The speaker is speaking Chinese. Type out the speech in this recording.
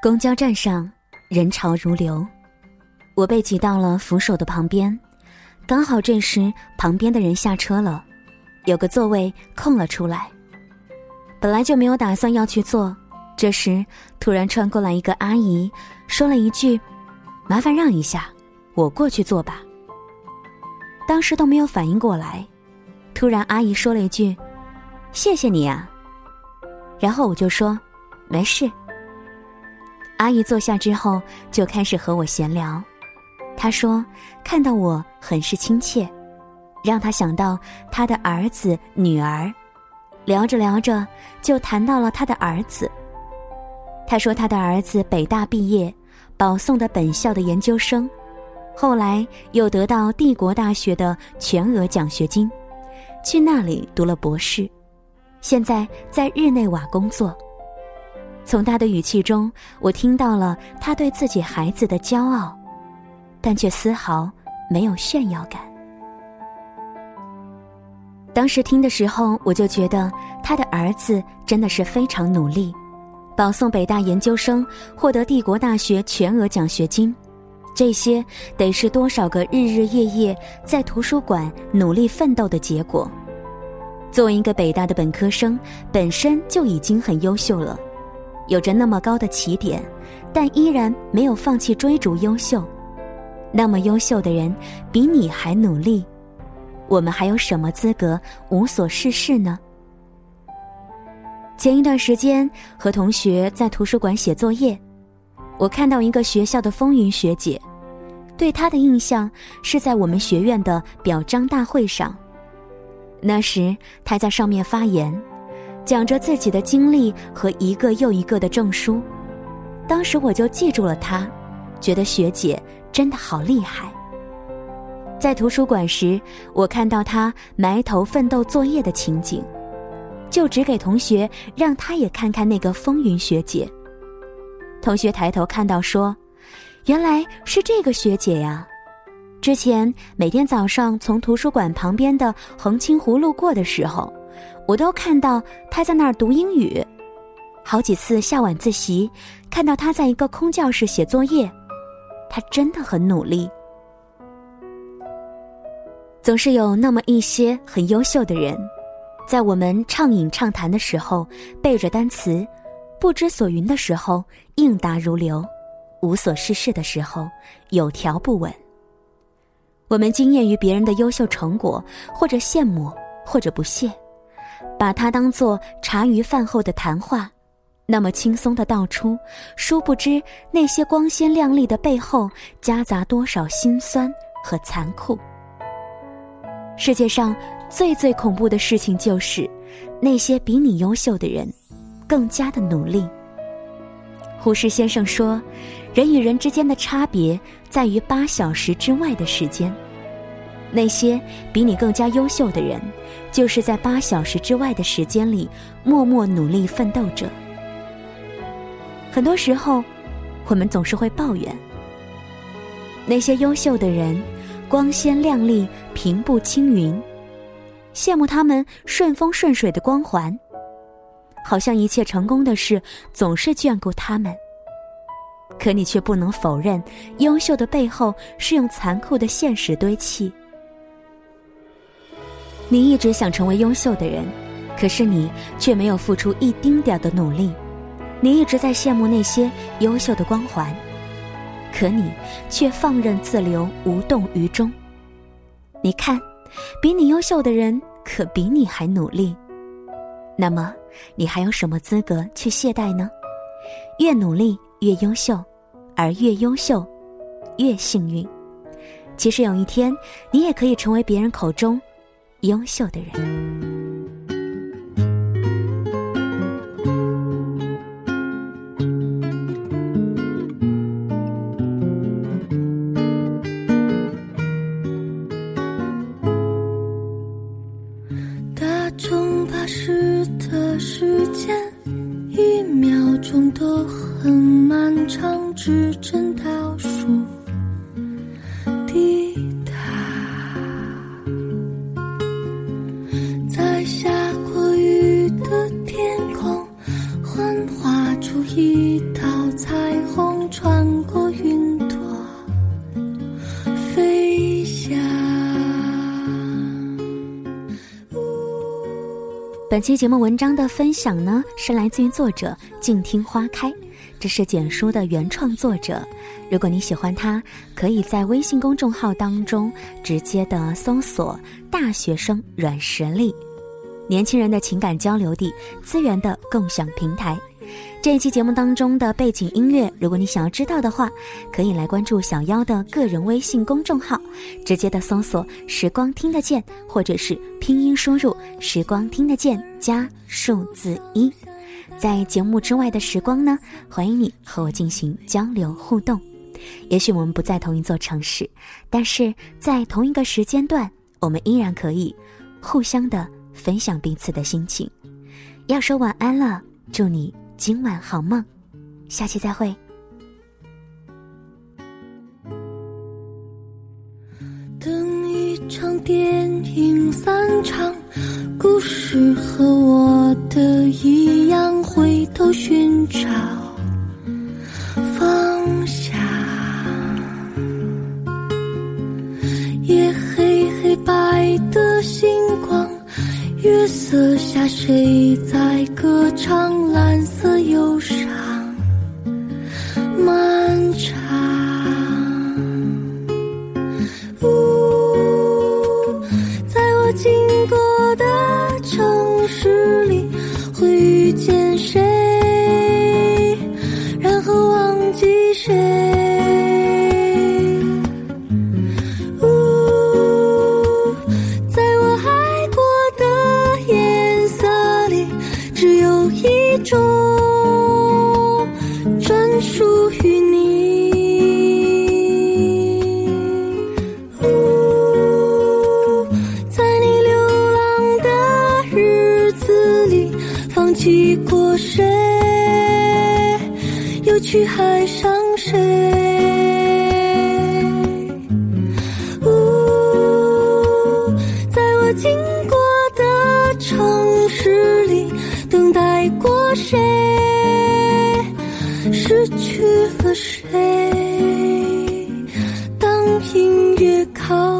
公交站上人潮如流，我被挤到了扶手的旁边，刚好这时旁边的人下车了，有个座位空了出来。本来就没有打算要去坐，这时突然穿过来一个阿姨，说了一句：“麻烦让一下，我过去坐吧。”当时都没有反应过来，突然阿姨说了一句：“谢谢你啊。”然后我就说：“没事。”阿姨坐下之后就开始和我闲聊，她说看到我很是亲切，让她想到她的儿子女儿。聊着聊着就谈到了他的儿子。他说他的儿子北大毕业，保送的本校的研究生，后来又得到帝国大学的全额奖学金，去那里读了博士，现在在日内瓦工作。从他的语气中，我听到了他对自己孩子的骄傲，但却丝毫没有炫耀感。当时听的时候，我就觉得他的儿子真的是非常努力，保送北大研究生，获得帝国大学全额奖学金，这些得是多少个日日夜夜在图书馆努力奋斗的结果。作为一个北大的本科生，本身就已经很优秀了，有着那么高的起点，但依然没有放弃追逐优秀。那么优秀的人，比你还努力。我们还有什么资格无所事事呢？前一段时间和同学在图书馆写作业，我看到一个学校的风云学姐，对她的印象是在我们学院的表彰大会上。那时她在上面发言，讲着自己的经历和一个又一个的证书，当时我就记住了她，觉得学姐真的好厉害。在图书馆时，我看到他埋头奋斗作业的情景，就指给同学，让他也看看那个风云学姐。同学抬头看到说：“原来是这个学姐呀！之前每天早上从图书馆旁边的横清湖路过的时候，我都看到他在那儿读英语。好几次下晚自习，看到他在一个空教室写作业，他真的很努力。”总是有那么一些很优秀的人，在我们畅饮畅谈的时候背着单词，不知所云的时候应答如流，无所事事的时候有条不紊。我们惊艳于别人的优秀成果，或者羡慕，或者不屑，把它当做茶余饭后的谈话，那么轻松的道出，殊不知那些光鲜亮丽的背后夹杂多少辛酸和残酷。世界上最最恐怖的事情就是，那些比你优秀的人，更加的努力。胡适先生说，人与人之间的差别在于八小时之外的时间。那些比你更加优秀的人，就是在八小时之外的时间里默默努力奋斗着。很多时候，我们总是会抱怨那些优秀的人。光鲜亮丽，平步青云，羡慕他们顺风顺水的光环，好像一切成功的事总是眷顾他们。可你却不能否认，优秀的背后是用残酷的现实堆砌。你一直想成为优秀的人，可是你却没有付出一丁点的努力。你一直在羡慕那些优秀的光环。可你却放任自流，无动于衷。你看，比你优秀的人可比你还努力，那么你还有什么资格去懈怠呢？越努力越优秀，而越优秀越幸运。其实有一天，你也可以成为别人口中优秀的人。本期节目文章的分享呢，是来自于作者静听花开，这是简书的原创作者。如果你喜欢他，可以在微信公众号当中直接的搜索“大学生软实力”，年轻人的情感交流地，资源的共享平台。这一期节目当中的背景音乐，如果你想要知道的话，可以来关注小妖的个人微信公众号，直接的搜索“时光听得见”或者是拼音输入“时光听得见”加数字一。在节目之外的时光呢，欢迎你和我进行交流互动。也许我们不在同一座城市，但是在同一个时间段，我们依然可以互相的分享彼此的心情。要说晚安了，祝你。今晚好梦，下期再会。等一场电影散场，故事和我的一月色下谁在歌唱？蓝色忧伤中专属于你，在你流浪的日子里，放弃过谁，又去爱上谁？谁，失去了谁？当音乐靠。